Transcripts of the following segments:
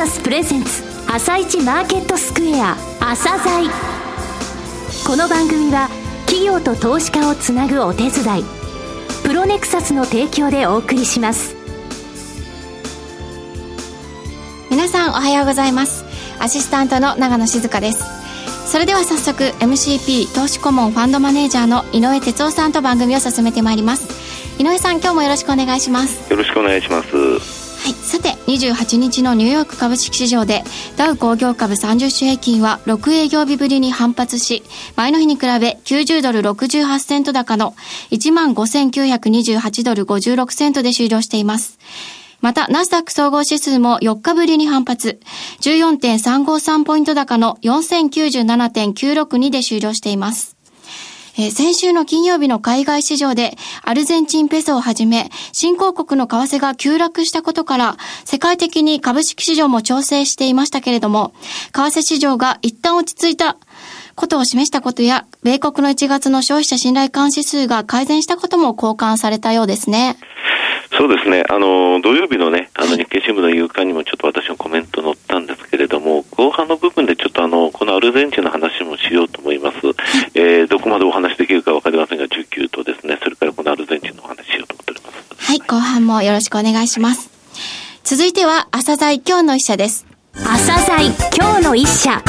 サスプレゼンツ朝一マーケットスクエア朝鮮。この番組は企業と投資家をつなぐお手伝いプロネクサスの提供でお送りします。皆さんおはようございます。アシスタントの長野静香です。それでは早速 MCP 投資顧問ファンドマネージャーの井上哲夫さんと番組を進めてまいります。井上さん今日もよろしくお願いします。よろしくお願いしますはい、さて28日のニューヨーク株式市場でダウ工業株30種平均は6営業日ぶりに反発し前の日に比べ90ドル68セント高の15,928ドル56セントで終了していますまた、ナスダック総合指数も4日ぶりに反発。14.353ポイント高の4097.962で終了しています。えー、先週の金曜日の海外市場でアルゼンチンペソをはじめ、新興国の為替が急落したことから、世界的に株式市場も調整していましたけれども、為替市場が一旦落ち着いたことを示したことや、米国の1月の消費者信頼感指数が改善したことも交換されたようですね。そうですね、あの土曜日のね、あの日経新聞の夕刊にもちょっと私のコメント載ったんですけれども、後半の部分でちょっとあのこのアルゼンチンの話もしようと思います。えー、どこまでお話できるかわかりませんが、19とですね、それからこのアルゼンチンのお話しようと思っております。はい、後半もよろしくお願いします。続いては、朝鮮今日の一社です。朝鮮今日の一社。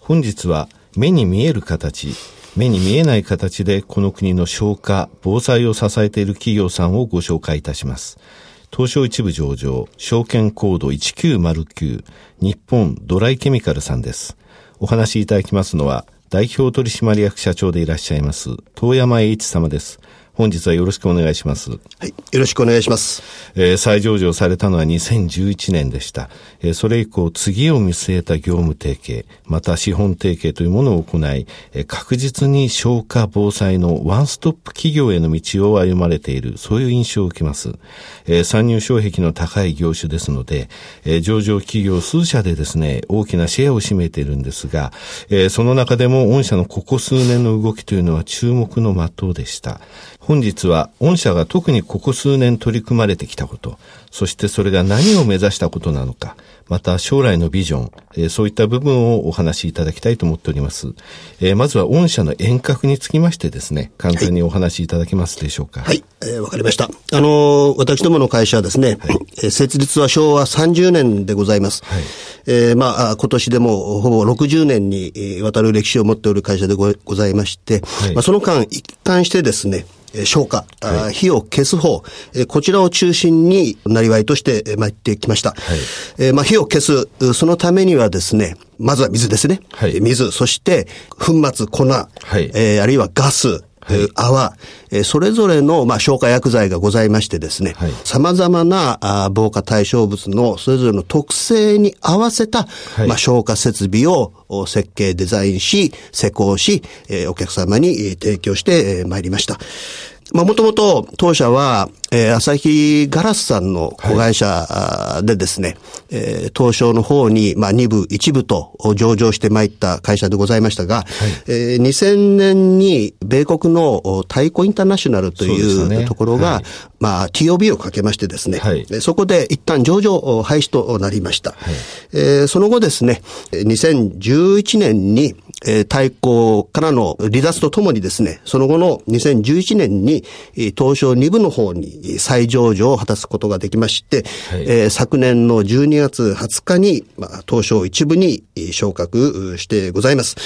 本日は目に見える形、目に見えない形でこの国の消化、防災を支えている企業さんをご紹介いたします。東証一部上場、証券コード1909、日本ドライケミカルさんです。お話しいただきますのは、代表取締役社長でいらっしゃいます、遠山栄一様です。本日はよろしくお願いします。はい、よろしくお願いします。えー、再上場されたのは2011年でした。えー、それ以降、次を見据えた業務提携、また資本提携というものを行い、えー、確実に消化防災のワンストップ企業への道を歩まれている、そういう印象を受けます。えー、参入障壁の高い業種ですので、えー、上場企業数社でですね、大きなシェアを占めているんですが、えー、その中でも御社のここ数年の動きというのは注目の的でした。本日は御社が特にここ数年取り組まれてきたこと、そしてそれが何を目指したことなのか、また将来のビジョン、えー、そういった部分をお話しいただきたいと思っております。えー、まずは御社の遠隔につきましてですね、簡単にお話しいただけますでしょうか。はい、えー、わかりました。あのー、私どもの会社はですね、はい、えー、設立は昭和30年でございます。はい、えー、まあ、今年でもほぼ60年にわたる歴史を持っておる会社でございまして、はい、まあ、その間一貫してですね、消化、はい、火を消す方、こちらを中心になりわいとして参ってきました。はい、まあ、火を消す、そのためにはですね、まずは水ですね。はい、水、そして粉末、粉、はい、えー、あるいはガス、はい、それぞれの、まあ、消火薬剤がございましてですね、はい、様々なあ防火対象物のそれぞれの特性に合わせた、はい、まあ、消火設備を設計、デザインし、施工し、えー、お客様に提供してまいりました。まあ、もともと当社は、えー、朝日ガラスさんの子会社でですね、はい、えー、東証の方に、まあ、2部、1部と上場してまいった会社でございましたが、はい、えー、2000年に米国の太鼓インターナショナルというところが、ねはい、まあ、TOB をかけましてですね、はい、そこで一旦上場廃止となりました。はい、えー、その後ですね、2011年に、えー、対抗からの離脱とともにですね、その後の2011年に、東証2部の方に再上場を果たすことができまして、はい、えー、昨年の12月20日に、まあ、東証1部に昇格してございます。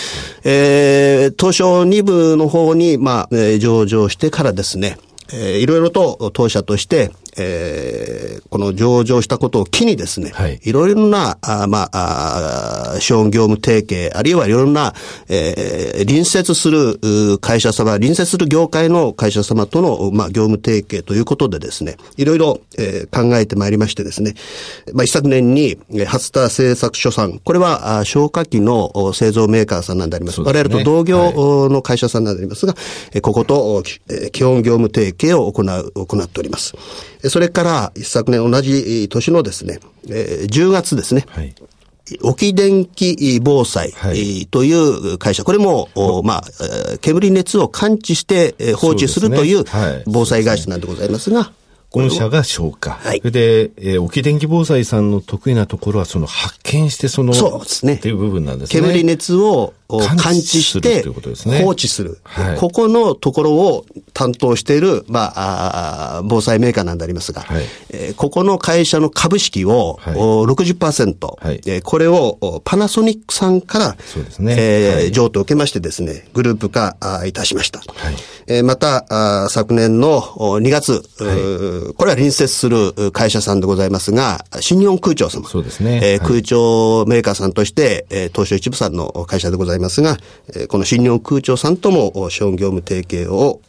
えー、東証2部の方に、まあ、上場してからですね、えー、いろいろと当社として、えー、この上場したことを機にですね、はい、いろいろな、あまあ、あ資本業務提携、あるいはいろいろな、えー、隣接する会社様、隣接する業界の会社様との、まあ、業務提携ということでですね、いろいろ、えー、考えてまいりましてですね、まあ、一昨年に、初田製作所さん、これは、消火器の製造メーカーさんなんであります。すね、我々と同業の会社さんなんでありますが、はい、ここと、基本業務提携を行う、行っております。それから一昨年同じ年のですね、10月ですね、はい沖電気防災という会社、これも、まあ、煙熱を感知して放置するという防災会社なんでございますが、御社が消火。はい。それで、えー、沖電気防災さんの得意なところは、その発見して、その、そうですね。っていう部分なんですね。煙熱を感知して、放置する。はい、ここのところを担当している、まあ、あ防災メーカーなんでありますが、はい。えー、ここの会社の株式を、はい、60%、はい。えー、これをパナソニックさんから、そうですね。えー、はい、譲渡を受けましてですね、グループ化いたしました。はい。えー、またあ、昨年の2月、はい、これは隣接する会社さんでございますが、新日本空調様。そうですね。えー、空調メーカーさんとして、えー、東証一部さんの会社でございますが、えー、この新日本空調さんとも資本業務提携を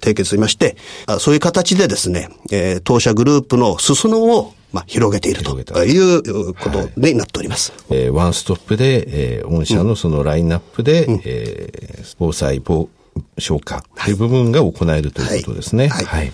締結しまして、そういう形でですね、えー、当社グループの裾野をまあ、広げているということになっております。はい、えー、ワンストップで、えー、御社のそのラインナップで、うん、えー、防災防消火という部分が行えるということですね。はい。はい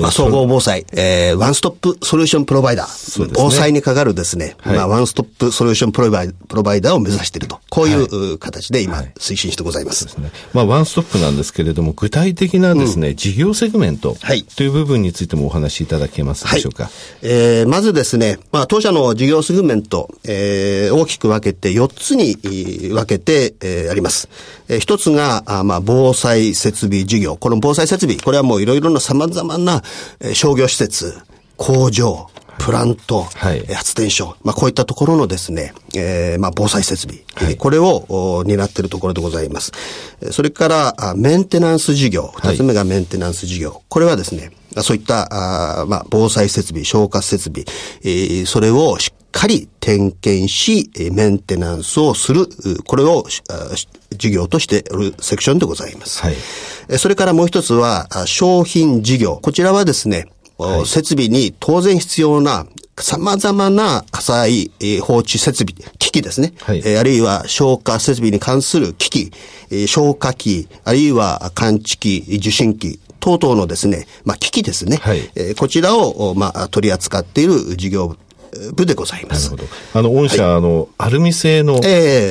まあ、総合防災、えー、ワンストップソリューションプロバイダー。ね、防災にかかるですね、はい、まあ、ワンストップソリューションプロバイプロバイダーを目指していると。こういう形で今、推進してございます。はい、ね。まあ、ワンストップなんですけれども、具体的なですね、うん、事業セグメントという部分についてもお話しいただけますでしょうか？はい、えー、まずですね、まあ、当社の事業セグメント、えー、大きく分けて4つに分けて、えー、あります。えー、一つが、あまあ、防災設備事業。この防災設備、これはもういろいろな様々な、えー、商業施設、工場、プラント、はい、発電所、まあ、こういったところのですね、えー、まあ、防災設備、はい、これを担っているところでございます。それから、メンテナンス事業、二つ目がメンテナンス事業。これはですね、そういった、あまあ、防災設備、消火設備、えー、それをしっかり点検し、メンテナンスをする、これを事業としているセクションでございます。はい、それからもう一つは、商品事業。こちらはですね、はい、設備に当然必要な様々な火災放置設備、機器ですね。はい、あるいは消火設備に関する機器、消火器、あるいは感知器、受信機、等々のですね、まあ、機器ですね。はい、こちらを、まあ、取り扱っている事業部でございます。なるほど。あの、御社、はい、あの、アルミ製の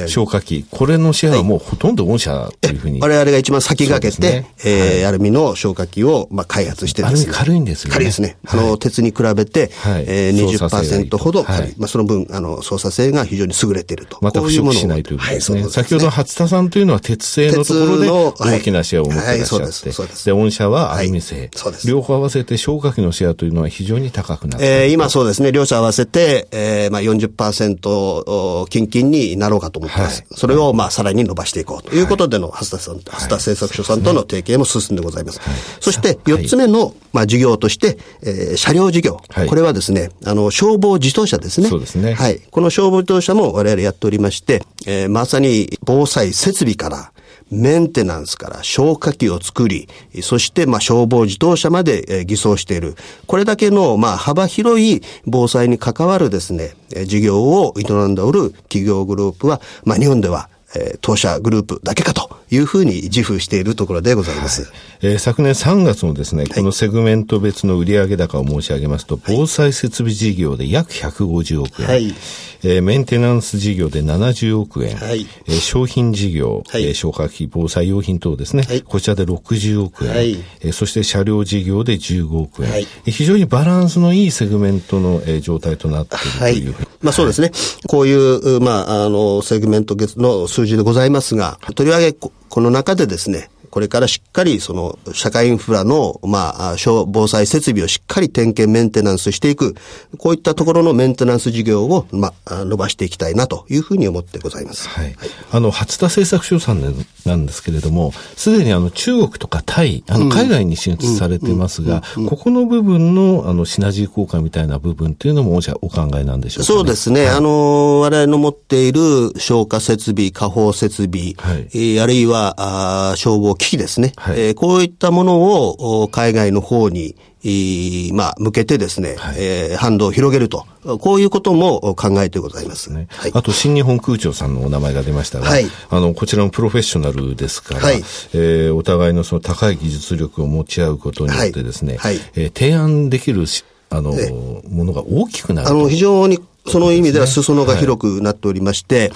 消火器、えー、これのシェアはもうほとんど御社というふうに。我々が一番先駆けて、ね、えー、アルミの消火器を、まあ、開発してですね。アルミ軽いんですよね。軽いですね。あの、鉄に比べて、はい、えー、20%ほど軽い。まあ、その分、あの、操作性が非常に優れていると。また不織しないということですね。はい、先ほど初田さんというのは鉄製のところで大きなシェアを持っていらっしゃって。はい、そうです。そうです。で、御社はアルミ製。そうです。両方合わせて消火器のシェアというのは非常に高くなっている。えー、今そうですね。両者合わせて、えー、まあ40%近々になろうかと思ってます。はい、それをまあさらに伸ばしていこうということでの、初田さん、初田製作所さんとの提携も進んでございます。はい、そして4つ目の、まあ事業として、えー、車両事業。はい、これはですね、あの、消防自動車ですね。そうですね。はい。この消防自動車も我々やっておりまして、えー、まさに防災設備から、メンテナンスから消火器を作り、そしてまあ消防自動車まで艤装している。これだけのまあ幅広い防災に関わるですね、事業を営んでおる企業グループは、まあ日本ではえー、当社グループだけかというふうに自負しているところでございます。はい、えー、昨年3月のですね、このセグメント別の売上高を申し上げますと、はい、防災設備事業で約150億円、はい、えー、メンテナンス事業で70億円、はい。えー、商品事業、はい、えー、消火器、防災用品等ですね、はい、こちらで60億円、はい。えー、そして車両事業で15億円、はい、非常にバランスのいいセグメントの、えー、状態となっているという、はい、まあそうですね。こういう、まあ、あの、セグメントの数数字でございますが、とりわけこの中でですね、これからしっかりその社会インフラの、まあ、防災設備をしっかり点検メンテナンスしていく、こういったところのメンテナンス事業を、まあ、伸ばしていきたいなというふうに思ってございます。はい。はい、あの、初田製作所さんなんですけれども、すでにあの、中国とかタイ、あの、海外に進出されてますが、ここの部分の、あの、シナジー効果みたいな部分っていうのも、じゃお考えなんでしょうか、ね、そうですね。はい、あの、我々の持っている消火設備、火砲設備、はい、えー、あるいは、あ消防機器ですね。はい。えー、こういったものを海外の方に、まあ、向けてですね、はい、えー、反動を広げると。こういうことも考えてございます。ね、はい、あと、新日本空調さんのお名前が出ましたが、はい、あの、こちらもプロフェッショナルですから、はい、えー、お互いのその高い技術力を持ち合うことによってですね、はい。はい、えー、提案できるあの、ものが大きくなるあの、非常にその意味では裾野が広くなっておりまして、はい、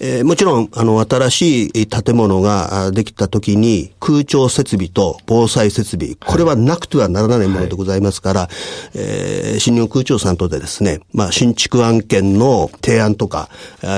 えー、もちろん、あの、新しい建物ができた時に、空調設備と防災設備、これはなくてはならないものでございますから、はい、えー、新日本空調さんとでですね、まあ、新築案件の提案とか、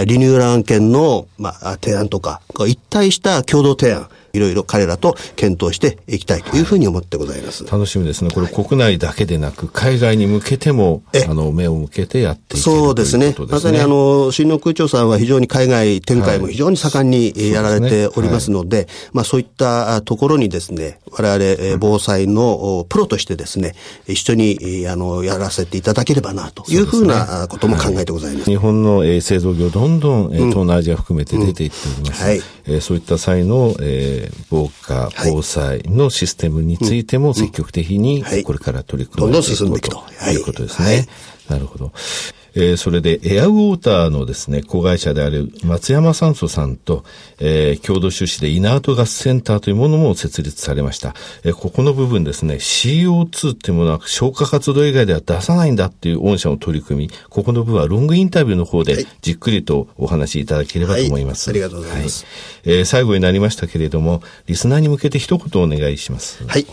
リニューアル案件の、まあ、提案とか、一体した共同提案、いろいろ彼らと検討していきたいというふうに思ってございます。楽しみですね。これ国内だけでなく、海外に向けても、あの、目を向けてやっていくそうですね。まさにあの、新農空調さんは非常に海外展開も非常に盛んにやられておりますので、まあそういったところにですね、我々防災のプロとしてですね、一緒にあの、やらせていただければなというふうなことも考えてございます。日本の製造業どんどん東南アジア含めて出ていっております。はい。そういった際の、えー防火、防災のシステムについても積極的にこれから取り組んでいくと。い。うことですね。なるほど。えー、それでエアウォーターのですね、子会社である松山酸素さんと、えー、共同出資でイナートガスセンターというものも設立されました。えー、ここの部分ですね、CO2 っていうものは消火活動以外では出さないんだっていう御社の取り組み、ここの部分はロングインタビューの方でじっくりとお話しいただければと思います。はい、ありがとうございます。はい、えー、最後になりましたけれども、リスナーに向けて一言お願いします。はい。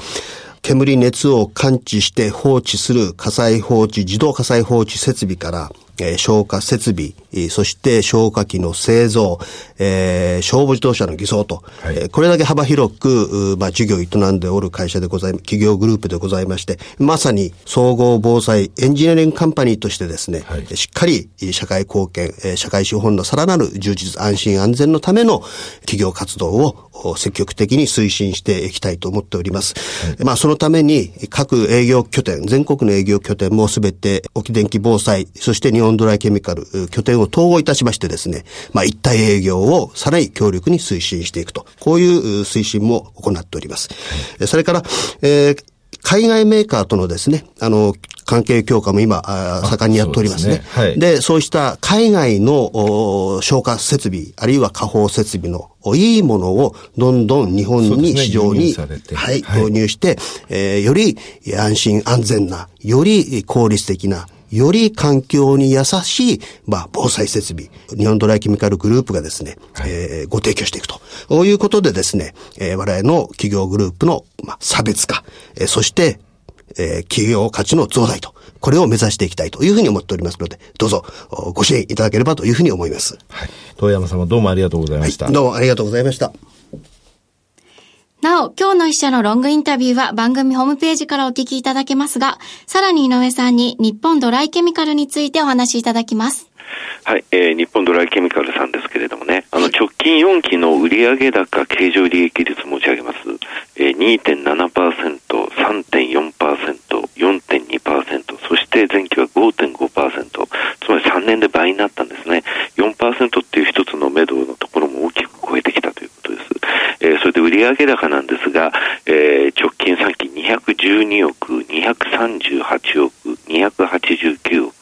煙熱を感知して放置する火災放置、自動火災放置設備から、えー、消火設備、そして消火器の製造、えー、消防自動車の偽装と、はい、えー、これだけ幅広く、まあ、事業を営んでおる会社でござい、企業グループでございまして、まさに総合防災エンジニアリングカンパニーとしてですね、はい、しっかり社会貢献、社会資本のさらなる充実、安心安全のための企業活動を積極的に推進していきたいと思っております。はい、まあ、そのために各営業拠点、全国の営業拠点もすべて沖電気防災、そして日本ドライケミカル拠点を統合いたしましてですね、まあ、一体営業をさらに強力に推進していくと、こういう推進も行っております。はい、それから、えー海外メーカーとのですね、あの、関係強化も今、盛んにやっておりますね。そうで、ね。はい、そうした海外の消火設備、あるいは火砲設備のいいものをどんどん日本に市場に、ね、はい、導入して、えー、より安心安全な、より効率的な、より環境に優しい、まあ、防災設備、日本ドライケミカルグループがですね、はい、えー、ご提供していくと。こういうことでですね、えー、我々の企業グループの、まあ、差別化、えー、そして、えー、企業価値の増大と。これを目指していきたいというふうに思っておりますので、どうぞご支援いただければというふうに思います。はい。遠山様どうもありがとうございました。はい、どうもありがとうございました。なお、今日の一社のロングインタビューは番組ホームページからお聞きいただけますが、さらに井上さんに日本ドライケミカルについてお話しいただきます。はい、えー、日本ドライケミカルさんですけれどもね、あの、直近4期の売上高経常利益率申し上げます。えー、2.7%、3.4%、4.2%、そして前期は5.5%、つまり3年で倍になったんですね。4%っていう一つの目処のところも大きく超えてきたということです。えー、それで売上高なんですが、えー、直近3期212億、238億、289億、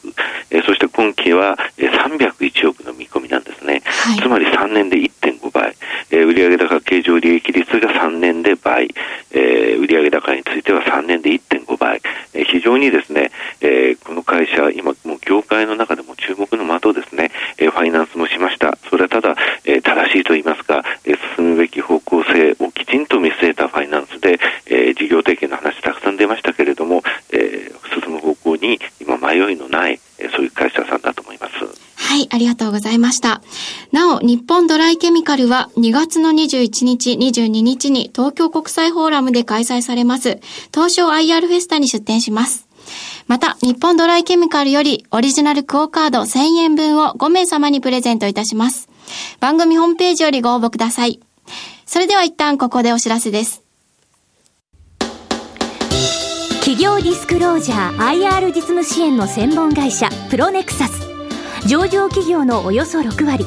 えー、そして今期は301億の見込みなんですね。はい、つまり3年で1.5倍、えー、売上高経常利益率が3年で倍、えー、売上高については3年で1.5倍、えー、非常にですね、えー、この会社、今もう業界の中でも注目の的ですね、えー、ファイナンスもしました。それはただ、えー、正しいと言いますか、えー、進むべき方向性をきちんと見据えたファイナンスで、えー、事業提携の話たくさん出ましたけれども、えー、進む方向に今迷いのない、えー、そういう会社さんだと思います。はい、ありがとうございました。なお、ドライケミカルは2月の21日、22日に東京国際フォーラムで開催されます、東証 IR フェスタに出展します。また、日本ドライケミカルよりオリジナルクオカード1000円分を5名様にプレゼントいたします。番組ホームページよりご応募ください。それでは一旦ここでお知らせです。企業ディスクロージャー IR 実務支援の専門会社プロネクサス上場企業のおよそ6割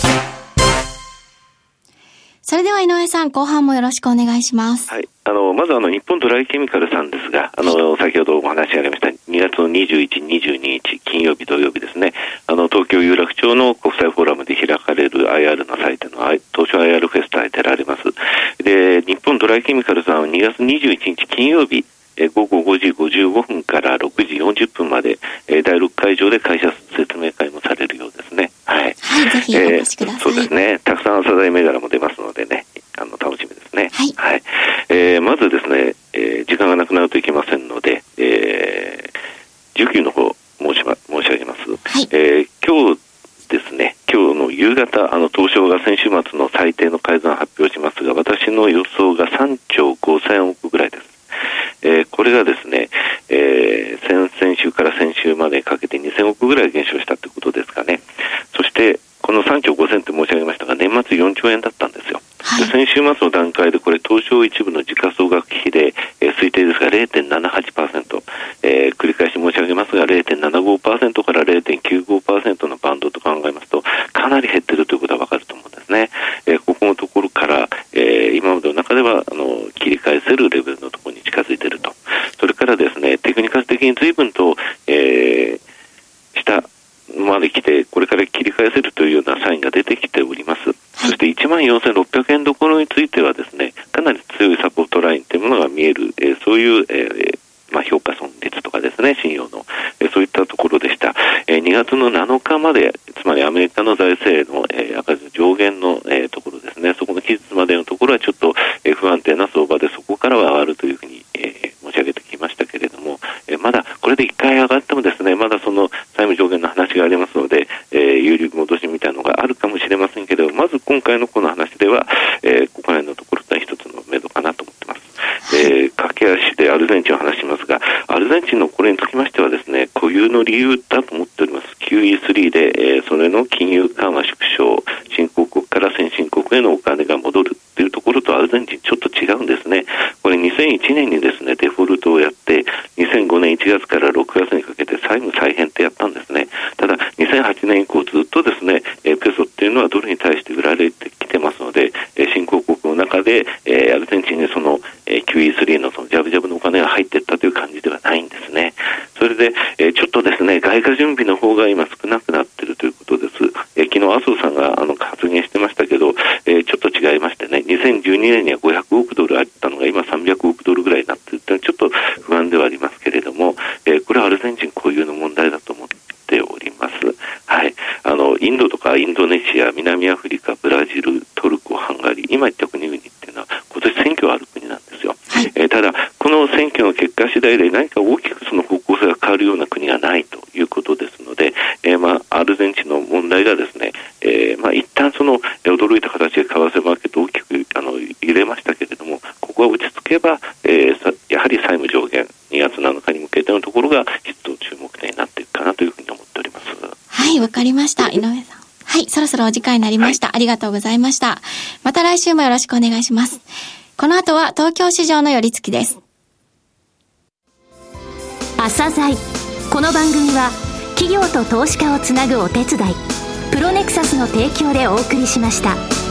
それでは井上さん、後半もよろしくお願いします。はい。あの、まずあの、日本ドライケミカルさんですが、あの、先ほどお話がありました、2月の21、22日、金曜日、土曜日ですね、あの、東京有楽町の国際フォーラムで開かれる IR の祭典の東証 IR フェスタに出られます。で、日本ドライケミカルさんは2月21日金曜日、え午後5時55分から6時40分まで、え第6会場で会社説明会もされるようですね。はい。はい、ぜひお越しください。そうですね。たくさん朝材銘柄も出ますのでね、あの、楽しみですね。はい。はい。えー、まずですね、えー、時間がなくなるといけませんので、えー、需給の方申し,、ま、申し上げます。はい。えー、今日ですね、今日の夕方、あの、東証が先週末の最低の改ざんを発表しますが、私の予想が3兆5000億ぐらいです。えー、これがですね、えー、先々週から先週までかけて2000億ぐらい減少したということですかね。そして、この3兆5000って申し上げましたが、年末4兆円だったんですよ。はい、先週末の段階で、これ、東証一部の時価総額比で、えー、推定ですが0.78%、えー、繰り返し申し上げますが、0.75%から0.95%のバンドと考えますと、かなり減ってると思うんですね。えー、ここのところから、えー、今までの中ではあの切り返せるレベルのところに近づいていると。それからですね、テクニカル的に随分と、えー、下まで来て、これから切り返せるというようなサインが出てきております。そして1万4600円どころについてはですね、かなり強いサポートラインというものが見える、えー、そういう、えーまあ、評価損率とかですね、信用の、えー、そういったところでした。えー、2月の7日まで、つまりアメリカの財政の、えー、赤字上限の、えー、ところですね、そこの期日までのところはちょっと、えー、不安定な相場で、そこからは上がるというふうに、えー、申し上げてきましたけれども、えー、まだこれで1回上がってもですね、まだその債務上限の話がありますので、えー、有力戻しみたいなのがあるかもしれませんけれども、まず今回のこの話では、えー、ここら辺のところが一つの目処かなと思ってます。えー、駆け足でアルゼンチンを話しますが、アルゼンチンのこれにつきましてはですね、固有の理由だと思っております。QE3 で、えー、それの金融緩和縮小、新興国から先進国へのお金が戻るっていうところとアルゼンチンちょっと違うんですね。これ2001年にですね、デフォルトをやって、2005年1月から6月にかけて債務再編ってやったんですね。ただ、2008年以降ずっとですね、えペソっていうのはドルに対して売られてきてますので、え新興国の中で、えアルゼンチンにその、え QE3 のそのジャブジャブのお金が入っていったという感じではないんですね。それで、えちょっとですね、外貨準備の方が今少なくなっているということです。え昨日、麻生さんがあの発言してましたけど、えちょっと違いましてね、2012年には500億ドルあったのが今300億ドルぐらいになっているというちょっと不安ではありますけれども、えこれはアルゼンチン固有の問題だと思っております。はい。あの、インドとかインドネシア、南アフリカ、ブラジル、トルコ、ハンガリー、今言った国々っていうのは今年選挙ある国なんですよ。はい、えー、ただ、この選挙の結果次第で何か大きくその方向性が変わるような国がないということですので、えー、まあ、アルゼンチンの問題がですね、えー、まあ、一旦その驚いた形で為替マーケット大きくあの入れましたけれども、ここが落ち着けば、えー、やはり債務上限、2月7日に向けてのところが一つ注目点になっていくかなというふうに思っております。はい、わかりました。井上さん。はい、そろそろお時間になりました、はい、ありがとうございました。また来週もよろしくお願いします。この後は東京市場の寄り付きです。朝鮮この番組は企業と投資家をつなぐお手伝いプロネクサスの提供でお送りしました。